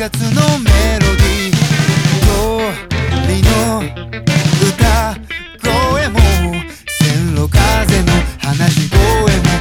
月の